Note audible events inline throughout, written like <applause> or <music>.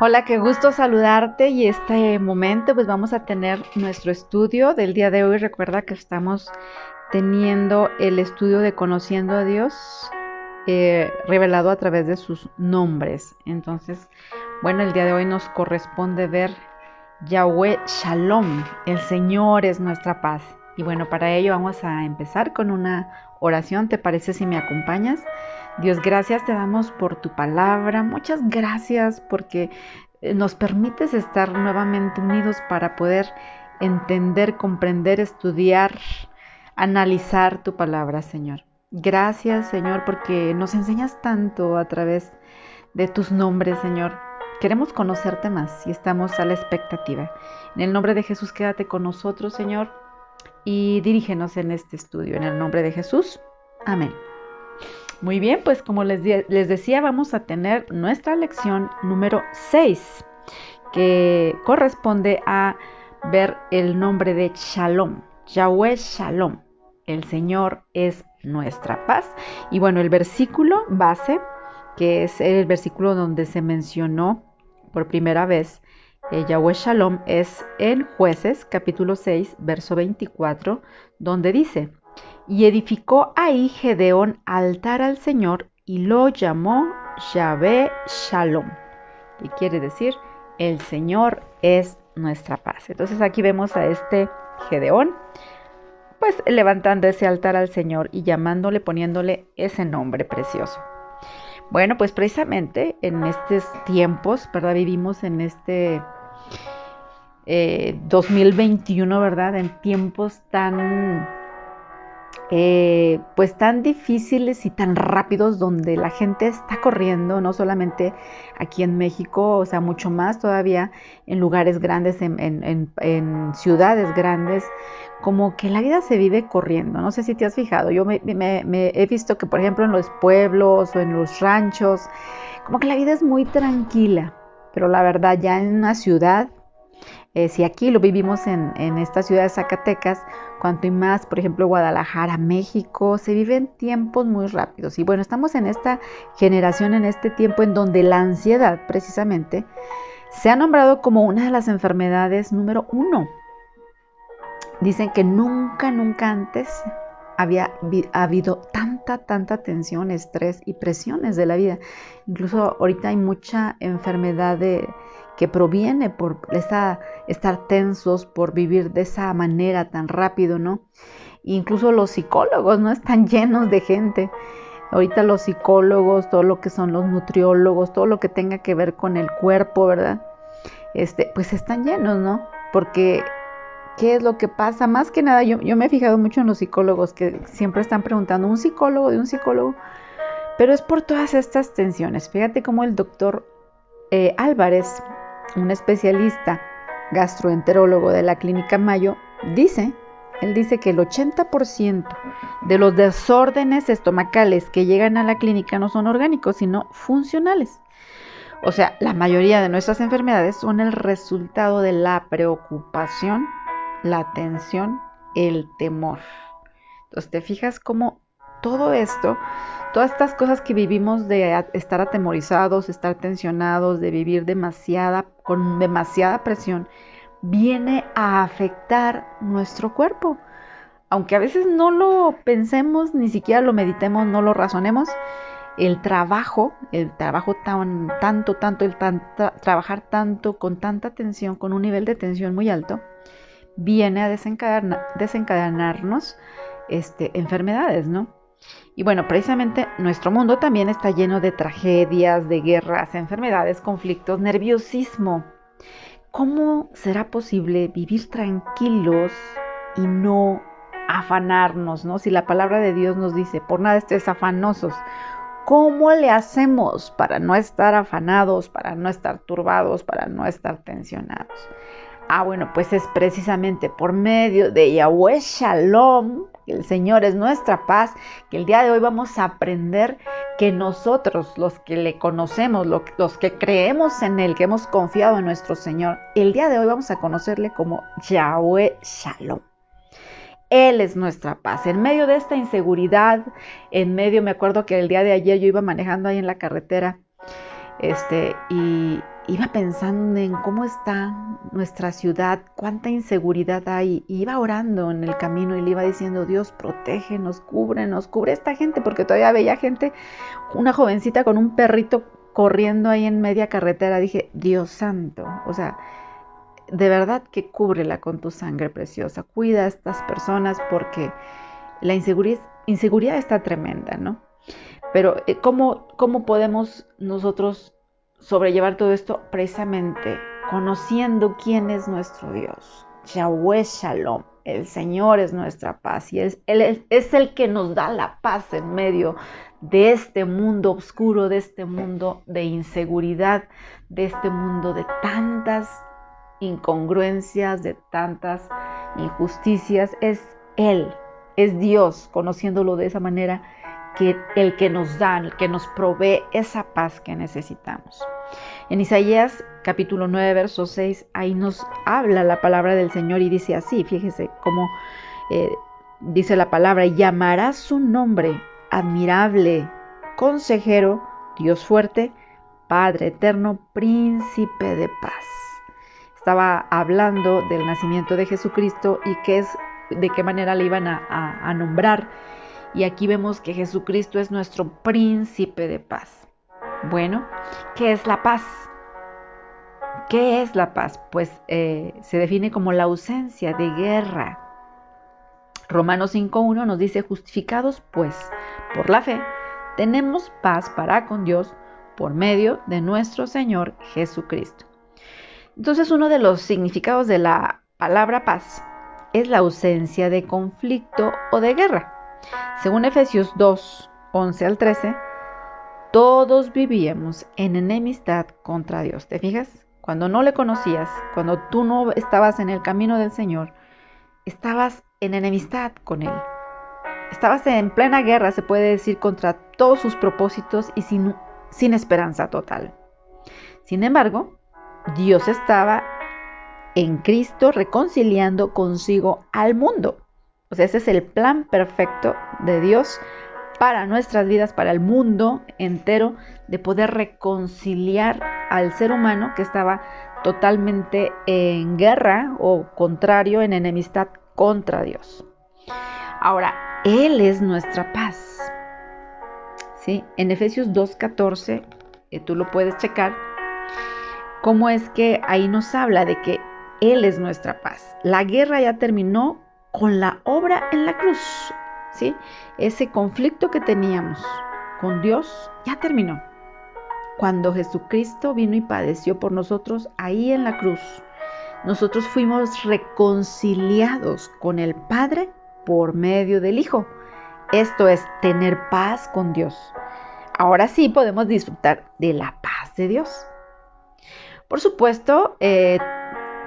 Hola, qué gusto saludarte y este momento pues vamos a tener nuestro estudio del día de hoy. Recuerda que estamos teniendo el estudio de conociendo a Dios eh, revelado a través de sus nombres. Entonces, bueno, el día de hoy nos corresponde ver Yahweh Shalom, el Señor es nuestra paz. Y bueno, para ello vamos a empezar con una oración. ¿Te parece si me acompañas? Dios, gracias te damos por tu palabra. Muchas gracias porque eh, nos permites estar nuevamente unidos para poder entender, comprender, estudiar, analizar tu palabra, Señor. Gracias, Señor, porque nos enseñas tanto a través de tus nombres, Señor. Queremos conocerte más y estamos a la expectativa. En el nombre de Jesús, quédate con nosotros, Señor, y dirígenos en este estudio. En el nombre de Jesús. Amén. Muy bien, pues como les, les decía, vamos a tener nuestra lección número 6, que corresponde a ver el nombre de Shalom, Yahweh Shalom. El Señor es nuestra paz. Y bueno, el versículo base, que es el versículo donde se mencionó por primera vez eh, Yahweh Shalom, es en Jueces capítulo 6, verso 24, donde dice, y edificó ahí Gedeón altar al Señor y lo llamó Yahvé Shalom, que quiere decir el Señor es nuestra paz. Entonces aquí vemos a este Gedeón, pues levantando ese altar al Señor y llamándole, poniéndole ese nombre precioso. Bueno, pues precisamente en estos tiempos, ¿verdad? Vivimos en este 2021, eh, ¿verdad? En tiempos tan eh, pues tan difíciles y tan rápidos donde la gente está corriendo, no solamente aquí en México, o sea, mucho más todavía en lugares grandes, en, ciudades grandes, como que la vida se vive corriendo. No sé si te has fijado, yo me, he visto que, por ejemplo, en los pueblos o en los ranchos, como que la vida es muy tranquila, pero la verdad ya en una ciudad, eh, si aquí lo vivimos en, en esta ciudad de Zacatecas, cuanto y más, por ejemplo, Guadalajara, México, se viven tiempos muy rápidos. Y bueno, estamos en esta generación, en este tiempo en donde la ansiedad, precisamente, se ha nombrado como una de las enfermedades número uno. Dicen que nunca, nunca antes había habido tanta, tanta tensión, estrés y presiones de la vida. Incluso ahorita hay mucha enfermedad de que proviene por estar tensos, por vivir de esa manera tan rápido, ¿no? Incluso los psicólogos, ¿no? Están llenos de gente. Ahorita los psicólogos, todo lo que son los nutriólogos, todo lo que tenga que ver con el cuerpo, ¿verdad? Este, pues están llenos, ¿no? Porque, ¿qué es lo que pasa? Más que nada, yo, yo me he fijado mucho en los psicólogos que siempre están preguntando, ¿un psicólogo de un psicólogo? Pero es por todas estas tensiones. Fíjate cómo el doctor eh, Álvarez un especialista gastroenterólogo de la clínica Mayo, dice, él dice que el 80% de los desórdenes estomacales que llegan a la clínica no son orgánicos, sino funcionales. O sea, la mayoría de nuestras enfermedades son el resultado de la preocupación, la tensión, el temor. Entonces, te fijas cómo todo esto Todas estas cosas que vivimos de estar atemorizados, estar tensionados, de vivir demasiada, con demasiada presión, viene a afectar nuestro cuerpo. Aunque a veces no lo pensemos, ni siquiera lo meditemos, no lo razonemos, el trabajo, el trabajo tan, tanto, tanto, el trabajar tanto, con tanta tensión, con un nivel de tensión muy alto, viene a desencadenarnos este, enfermedades, ¿no? Y bueno, precisamente nuestro mundo también está lleno de tragedias, de guerras, enfermedades, conflictos, nerviosismo. ¿Cómo será posible vivir tranquilos y no afanarnos, ¿no? Si la palabra de Dios nos dice, por nada estés afanosos, ¿cómo le hacemos para no estar afanados, para no estar turbados, para no estar tensionados? Ah, bueno, pues es precisamente por medio de Yahweh Shalom, el Señor es nuestra paz, que el día de hoy vamos a aprender que nosotros, los que le conocemos, los que creemos en Él, que hemos confiado en nuestro Señor, el día de hoy vamos a conocerle como Yahweh Shalom. Él es nuestra paz. En medio de esta inseguridad, en medio, me acuerdo que el día de ayer yo iba manejando ahí en la carretera Este, y iba pensando en cómo está nuestra ciudad, cuánta inseguridad hay. Y iba orando en el camino y le iba diciendo, Dios, protege, nos cubre, cubre esta gente, porque todavía veía gente, una jovencita con un perrito corriendo ahí en media carretera. Dije, Dios santo, o sea, de verdad que cúbrela con tu sangre preciosa. Cuida a estas personas porque la inseguridad, inseguridad está tremenda, ¿no? Pero eh, ¿cómo, ¿cómo podemos nosotros sobrellevar todo esto? Precisamente conociendo quién es nuestro Dios. Yahweh Shalom. El Señor es nuestra paz y Él, es, es el que nos da la paz en medio de este mundo oscuro, de este mundo de inseguridad, de este mundo de tantas incongruencias, de tantas injusticias. Es Él, es Dios, conociéndolo de esa manera, que el que nos da, el que nos provee esa paz que necesitamos. En Isaías capítulo 9, verso 6, ahí nos habla la palabra del Señor y dice así, fíjese cómo eh, dice la palabra, llamará su nombre admirable, consejero, Dios fuerte, Padre eterno, príncipe de paz. Estaba hablando del nacimiento de Jesucristo y qué es, de qué manera le iban a nombrar y aquí vemos que Jesucristo es nuestro príncipe de paz. Bueno, ¿qué es la paz? ¿Qué es la paz? Pues eh, se define como la ausencia de guerra. Romanos 5.1 nos dice, justificados pues por la fe, tenemos paz para con Dios por medio de nuestro Señor Jesucristo. Entonces uno de los significados de la palabra paz es la ausencia de conflicto o de guerra. Según Efesios 2, 11 al 13, todos vivíamos en enemistad contra Dios. ¿Te fijas? Cuando no le conocías, cuando tú no estabas en el camino del Señor, estabas en enemistad con Él. Estabas en plena guerra, se puede decir, contra todos sus propósitos y sin, sin esperanza total. Sin embargo, Dios estaba en Cristo reconciliando consigo al mundo o sea, ese es el plan perfecto de Dios para nuestras vidas, para el mundo entero, de poder reconciliar al ser humano que estaba totalmente en guerra o contrario, en enemistad contra Dios. Ahora, Él es nuestra paz. ¿Sí? En Efesios 2.14, eh, tú lo puedes checar, cómo es que ahí nos habla de que Él es nuestra paz. La guerra ya terminó con la obra en la cruz. ¿sí? Ese conflicto que teníamos con Dios ya terminó. Cuando Jesucristo vino y padeció por nosotros ahí en la cruz, nosotros fuimos reconciliados con el Padre por medio del Hijo. Esto es tener paz con Dios. Ahora sí podemos disfrutar de la paz de Dios. Por supuesto, eh,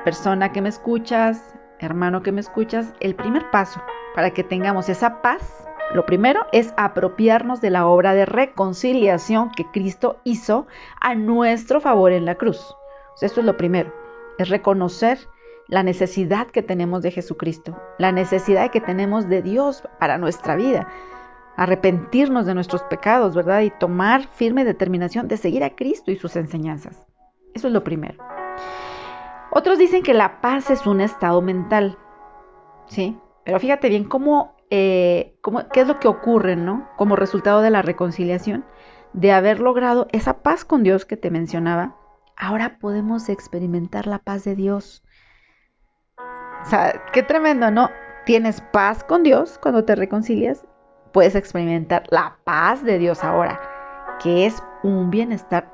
persona que me escuchas, hermano que me escuchas, el primer paso para que tengamos esa paz, lo primero es apropiarnos de la obra de reconciliación que Cristo hizo a nuestro favor en la cruz. esto es lo primero, es reconocer la necesidad que tenemos de Jesucristo, la necesidad que tenemos de Dios para nuestra vida, arrepentirnos de nuestros pecados, ¿verdad? Y tomar firme determinación de seguir a Cristo y sus enseñanzas. Eso es lo primero. Otros dicen que la paz es un estado mental, ¿sí? Pero fíjate bien cómo, eh, cómo, qué es lo que ocurre, ¿no? Como resultado de la reconciliación, de haber logrado esa paz con Dios que te mencionaba, ahora podemos experimentar la paz de Dios. O sea, qué tremendo, ¿no? Tienes paz con Dios cuando te reconcilias, puedes experimentar la paz de Dios ahora, que es un bienestar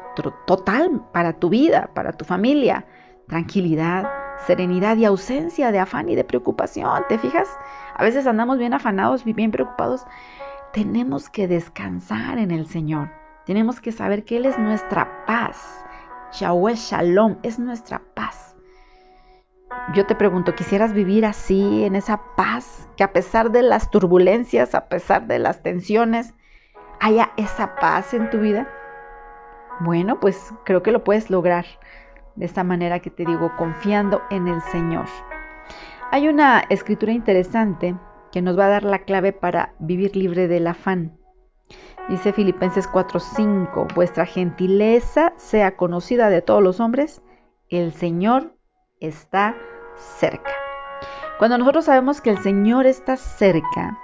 total para tu vida, para tu familia, tranquilidad, serenidad y ausencia de afán y de preocupación. ¿Te fijas? A veces andamos bien afanados, bien preocupados. Tenemos que descansar en el Señor. Tenemos que saber que Él es nuestra paz. Yahweh Shalom es nuestra paz. Yo te pregunto, ¿quisieras vivir así, en esa paz, que a pesar de las turbulencias, a pesar de las tensiones, haya esa paz en tu vida? Bueno, pues creo que lo puedes lograr de esta manera que te digo, confiando en el Señor. Hay una escritura interesante que nos va a dar la clave para vivir libre del afán. Dice Filipenses 4:5, vuestra gentileza sea conocida de todos los hombres, el Señor está cerca. Cuando nosotros sabemos que el Señor está cerca,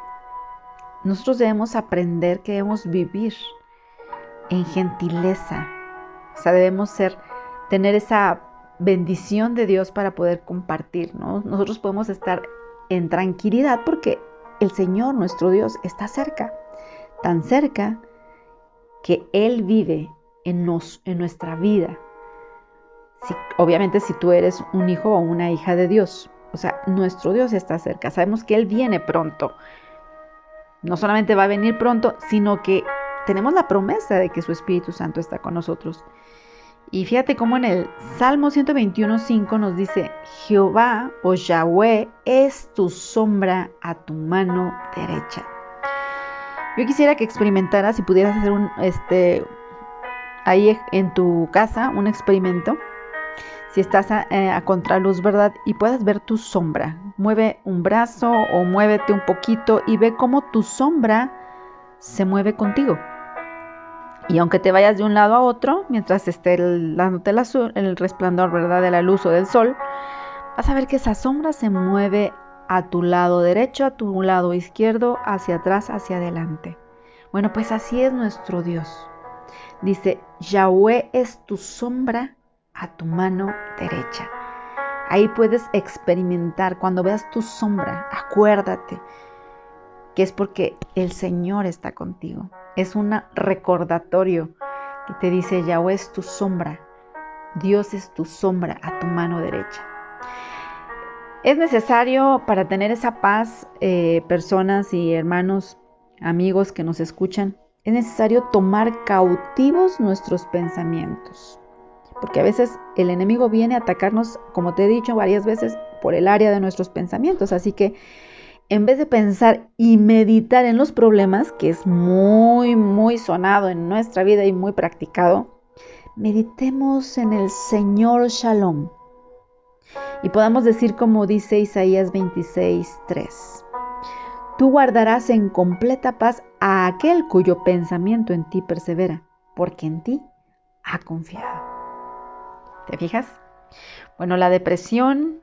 nosotros debemos aprender que debemos vivir en gentileza. O sea, debemos ser, tener esa bendición de Dios para poder compartir, ¿no? Nosotros podemos estar en tranquilidad porque el Señor, nuestro Dios, está cerca, tan cerca que Él vive en, nos, en nuestra vida. obviamente si tú eres un hijo o una hija de Dios, o sea, nuestro Dios está cerca, sabemos que Él viene pronto. No solamente va a venir pronto, sino que tenemos la promesa de que su Espíritu Santo está con nosotros. Y fíjate cómo en el Salmo 121.5 nos dice, Jehová o Yahweh es tu sombra a tu mano derecha. Yo quisiera que experimentaras, si pudieras hacer un, este, ahí en tu casa, un experimento, si estás a, eh, a, contraluz, ¿verdad? Y puedas ver tu sombra. Mueve un brazo o muévete un poquito y ve cómo tu sombra se mueve contigo. Y aunque te vayas de un lado a otro, mientras esté dándote el, el resplandor ¿verdad? de la luz o del sol, vas a ver que esa sombra se mueve a tu lado derecho, a tu lado izquierdo, hacia atrás, hacia adelante. Bueno, pues así es nuestro Dios. Dice, Yahweh es tu sombra a tu mano derecha. Ahí puedes experimentar cuando veas tu sombra, acuérdate que es porque el Señor está contigo. Es un recordatorio que te dice, Yahweh es tu sombra, Dios es tu sombra a tu mano derecha. Es necesario para tener esa paz, eh, personas y hermanos, amigos que nos escuchan, es necesario tomar cautivos nuestros pensamientos. Porque a veces el enemigo viene a atacarnos, como te he dicho varias veces, por el área de nuestros pensamientos. Así que en vez de pensar y meditar en los problemas, que es muy, muy sonado en nuestra vida y muy practicado, meditemos en el Señor Shalom. Y podamos decir como dice Isaías 26, 3. Tú guardarás en completa paz a aquel cuyo pensamiento en ti persevera, porque en ti ha confiado. ¿Te fijas? Bueno, la depresión,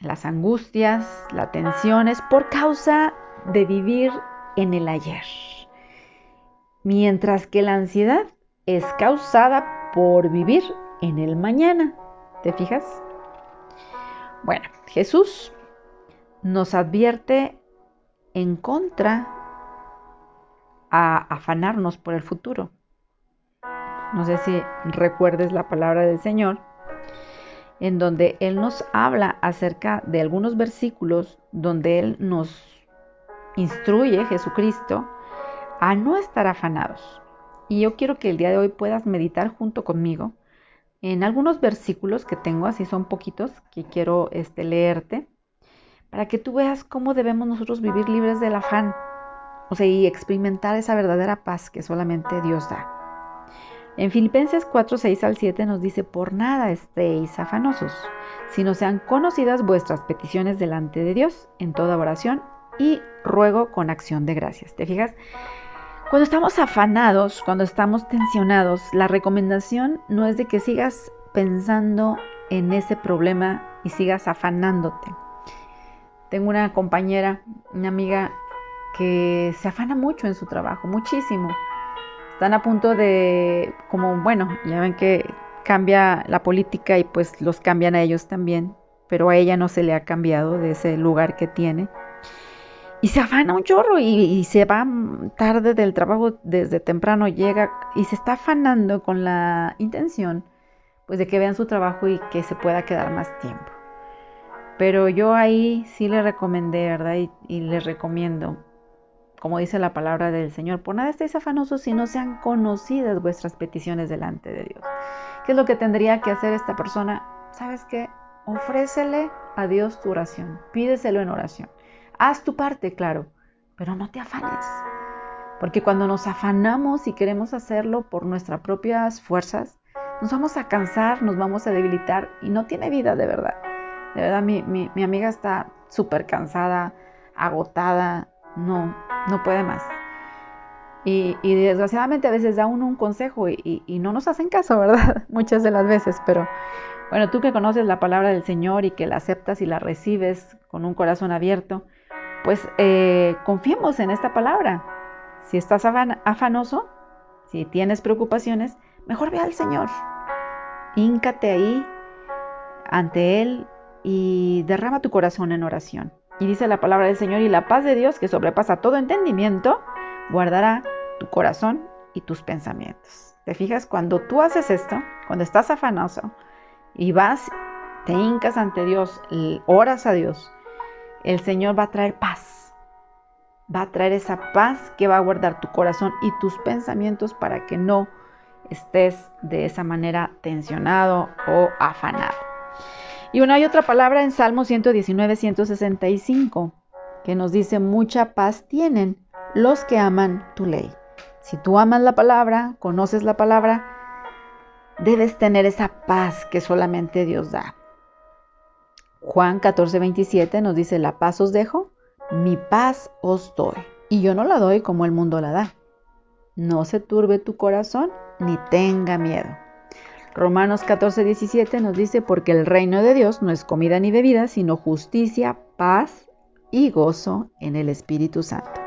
las angustias, la tensión es por causa de vivir en el ayer. Mientras que la ansiedad es causada por vivir en el mañana. ¿Te fijas? Bueno, Jesús nos advierte en contra a afanarnos por el futuro. No sé si recuerdes la palabra del Señor en donde Él nos habla acerca de algunos versículos donde Él nos instruye, Jesucristo, a no estar afanados. Y yo quiero que el día de hoy puedas meditar junto conmigo en algunos versículos que tengo, así son poquitos, que quiero este, leerte, para que tú veas cómo debemos nosotros vivir libres del afán, o sea, y experimentar esa verdadera paz que solamente Dios da. En Filipenses 4, 6 al 7 nos dice, por nada estéis afanosos, sino sean conocidas vuestras peticiones delante de Dios en toda oración y ruego con acción de gracias. ¿Te fijas? Cuando estamos afanados, cuando estamos tensionados, la recomendación no es de que sigas pensando en ese problema y sigas afanándote. Tengo una compañera, una amiga que se afana mucho en su trabajo, muchísimo están a punto de, como bueno, ya ven que cambia la política y pues los cambian a ellos también, pero a ella no se le ha cambiado de ese lugar que tiene. Y se afana un chorro y, se va tarde del trabajo, desde temprano llega y se está afanando con la intención pues de que vean su trabajo y que se pueda quedar más tiempo. Pero yo ahí sí le recomendé, ¿verdad? Y, y les recomiendo como dice la palabra del Señor, por nada estéis afanosos si no sean conocidas vuestras peticiones delante de Dios. ¿Qué es lo que tendría que hacer esta persona? ¿Sabes qué? Ofrécele a Dios tu oración, pídeselo en oración. Haz tu parte, claro, pero no te afanes. Porque cuando nos afanamos y queremos hacerlo por nuestras propias fuerzas, nos vamos a cansar, nos vamos a debilitar y no tiene vida de verdad. De verdad, mi, mi amiga está súper cansada, agotada, no, no puede más. Y, desgraciadamente a veces da uno un consejo y, y, no nos hacen caso, ¿verdad? <laughs> Muchas de las veces, pero bueno, tú que conoces la palabra del Señor y que la aceptas y la recibes con un corazón abierto, pues eh, confiemos en esta palabra. Si estás afanoso, si tienes preocupaciones, mejor ve al Señor. Híncate ahí ante Él y derrama tu corazón en oración. Y dice la palabra del Señor, y la paz de Dios, que sobrepasa todo entendimiento, guardará tu corazón y tus pensamientos. ¿Te fijas? Cuando tú haces esto, cuando estás afanoso y vas, te hincas ante Dios, oras a Dios, el Señor va a traer paz. Va a traer esa paz que va a guardar tu corazón y tus pensamientos para que no estés de esa manera tensionado o afanado. Y una y otra palabra en Salmo 119, 165, que nos dice, mucha paz tienen los que aman tu ley. Si tú amas la palabra, conoces la palabra, debes tener esa paz que solamente Dios da. Juan 14, 27 nos dice, la paz os dejo, mi paz os doy. Y yo no la doy como el mundo la da. No se turbe tu corazón ni tenga miedo. Romanos 14, 17 nos dice, porque el reino de Dios no es comida ni bebida, sino justicia, paz y gozo en el Espíritu Santo.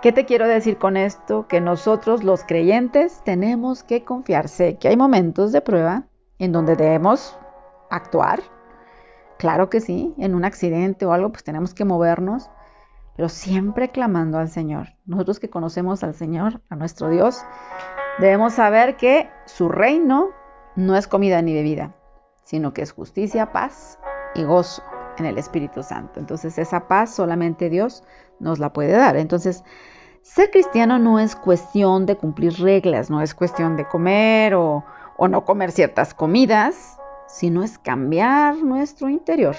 ¿Qué te quiero decir con esto? Que nosotros los creyentes tenemos que confiarse, que hay momentos de prueba en donde debemos actuar. Claro que sí, en un accidente o algo, pues tenemos que movernos, pero siempre clamando al Señor. Nosotros que conocemos al Señor, a nuestro Dios, debemos saber que su reino no es comida ni bebida, sino que es justicia, paz y gozo en el Espíritu Santo. Entonces esa paz solamente Dios nos la puede dar. Entonces, ser cristiano no es cuestión de cumplir reglas, no es cuestión de comer o, no comer ciertas comidas, sino es cambiar nuestro interior,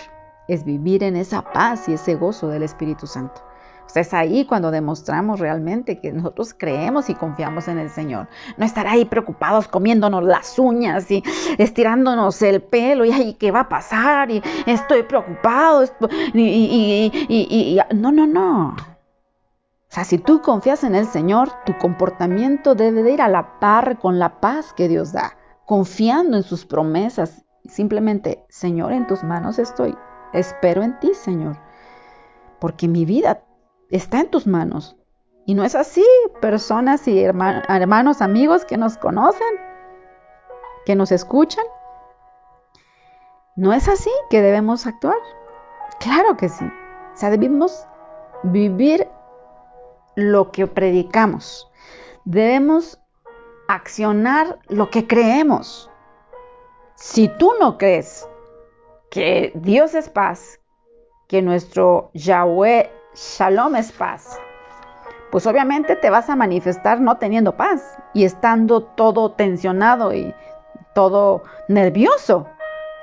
es vivir en esa paz y ese gozo del Espíritu Santo. Sea, es ahí cuando demostramos realmente que nosotros creemos y confiamos en el Señor. No estar ahí preocupados comiéndonos las uñas y estirándonos el pelo y ay, ¿qué va a pasar? Y estoy preocupado. Y, no, no, no. O sea, si tú confías en el Señor, tu comportamiento debe de ir a la par con la paz que Dios da, confiando en sus promesas. Simplemente, Señor, en tus manos estoy. Espero en ti, Señor. Porque mi vida está en tus manos. Y no es así, personas y hermanos, amigos que nos conocen, que nos escuchan. No es así que debemos actuar. Claro que sí. O sea, debemos vivir lo que predicamos. Debemos accionar lo que creemos. Si tú no crees que Dios es paz, que nuestro Yahweh Shalom es paz. Pues obviamente te vas a manifestar no teniendo paz y estando todo tensionado y todo nervioso.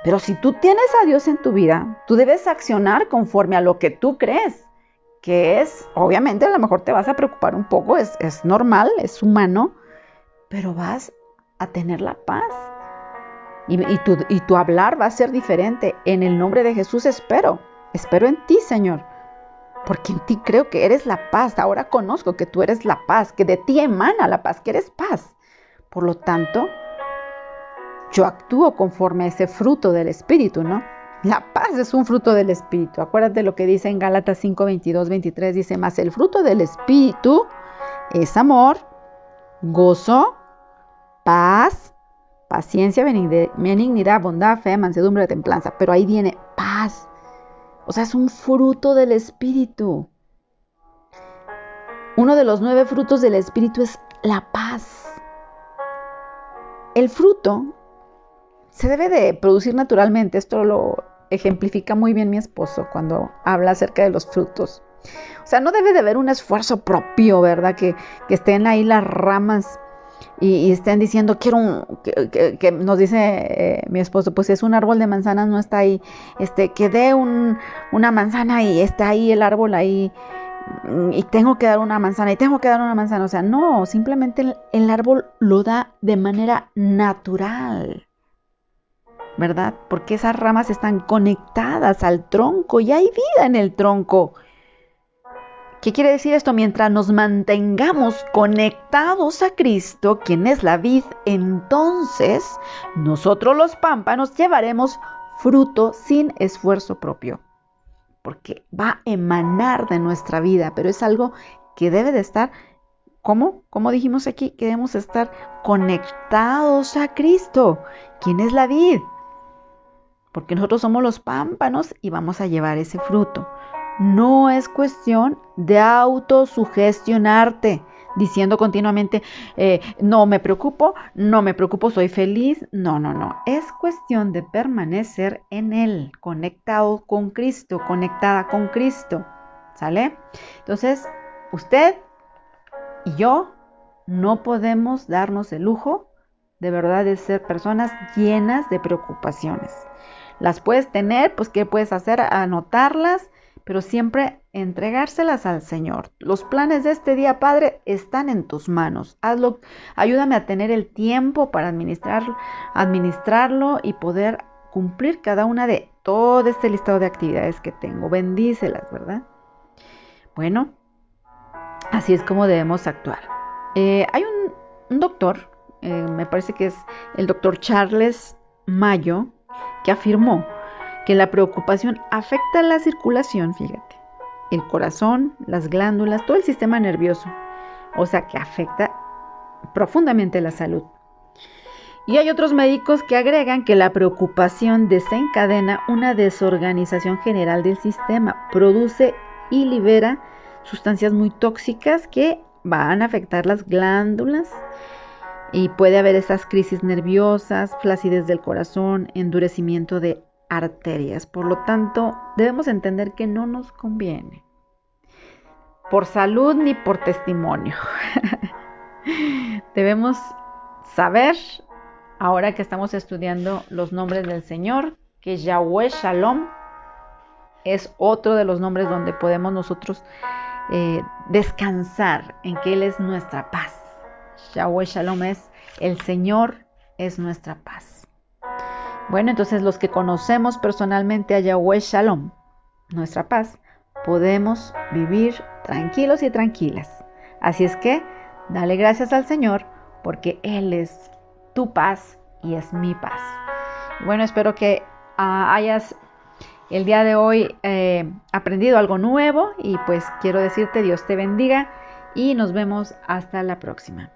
Pero si tú tienes a Dios en tu vida, tú debes accionar conforme a lo que tú crees, que es, obviamente a lo mejor te vas a preocupar un poco, es, normal, es humano, pero vas a tener la paz. Y, y, y tu hablar va a ser diferente. En el nombre de Jesús espero, espero en ti, Señor porque en ti creo que eres la paz. Ahora conozco que tú eres la paz, que de ti emana la paz, que eres paz. Por lo tanto, yo actúo conforme a ese fruto del Espíritu, ¿no? La paz es un fruto del Espíritu. Acuérdate lo que dice en Gálatas 5, 22, 23. Dice, más el fruto del Espíritu es amor, gozo, paz, paciencia, benignidad, bondad, fe, mansedumbre, templanza. Pero ahí viene paz. O sea, es un fruto del Espíritu. Uno de los nueve frutos del Espíritu es la paz. El fruto se debe de producir naturalmente. Esto lo ejemplifica muy bien mi esposo cuando habla acerca de los frutos. O sea, no debe de haber un esfuerzo propio, ¿verdad? Que, que estén ahí las ramas y, estén diciendo, quiero un, que, nos dice eh, mi esposo, pues es un árbol de manzanas, no está ahí, este, que dé un, una manzana y está ahí el árbol ahí y tengo que dar una manzana y tengo que dar una manzana, o sea, no, simplemente el, el árbol lo da de manera natural. ¿Verdad? Porque esas ramas están conectadas al tronco y hay vida en el tronco. ¿Qué quiere decir esto? Mientras nos mantengamos conectados a Cristo, quien es la vid, entonces nosotros los pámpanos llevaremos fruto sin esfuerzo propio, porque va a emanar de nuestra vida, pero es algo que debe de estar, ¿cómo? Como dijimos aquí, queremos estar conectados a Cristo, quien es la vid, porque nosotros somos los pámpanos y vamos a llevar ese fruto. No es cuestión de autosugestionarte diciendo continuamente, eh, no me preocupo, no me preocupo, soy feliz. No, no, no. Es cuestión de permanecer en Él, conectado con Cristo, conectada con Cristo. ¿Sale? Entonces, usted y yo no podemos darnos el lujo de verdad de ser personas llenas de preocupaciones. Las puedes tener, pues ¿qué puedes hacer? Anotarlas pero siempre entregárselas al Señor. Los planes de este día, Padre, están en tus manos. Hazlo, ayúdame a tener el tiempo para administrar, administrarlo y poder cumplir cada una de todo este listado de actividades que tengo. Bendícelas, ¿verdad? Bueno, así es como debemos actuar. Eh, hay un, doctor, eh, me parece que es el doctor Charles Mayo, que afirmó que la preocupación afecta la circulación, fíjate, el corazón, las glándulas, todo el sistema nervioso, o sea que afecta profundamente la salud. Y hay otros médicos que agregan que la preocupación desencadena una desorganización general del sistema, produce y libera sustancias muy tóxicas que van a afectar las glándulas y puede haber esas crisis nerviosas, flacidez del corazón, endurecimiento de arterias. Por lo tanto, debemos entender que no nos conviene. Por salud ni por testimonio. <laughs> debemos saber, ahora que estamos estudiando los nombres del Señor, que Yahweh Shalom es otro de los nombres donde podemos nosotros eh, descansar en que Él es nuestra paz. Yahweh Shalom es el Señor, es nuestra paz. Bueno, entonces los que conocemos personalmente a Yahweh Shalom, nuestra paz, podemos vivir tranquilos y tranquilas. Así es que dale gracias al Señor porque Él es tu paz y es mi paz. Bueno, espero que ah, hayas el día de hoy eh, aprendido algo nuevo y pues quiero decirte Dios te bendiga y nos vemos hasta la próxima.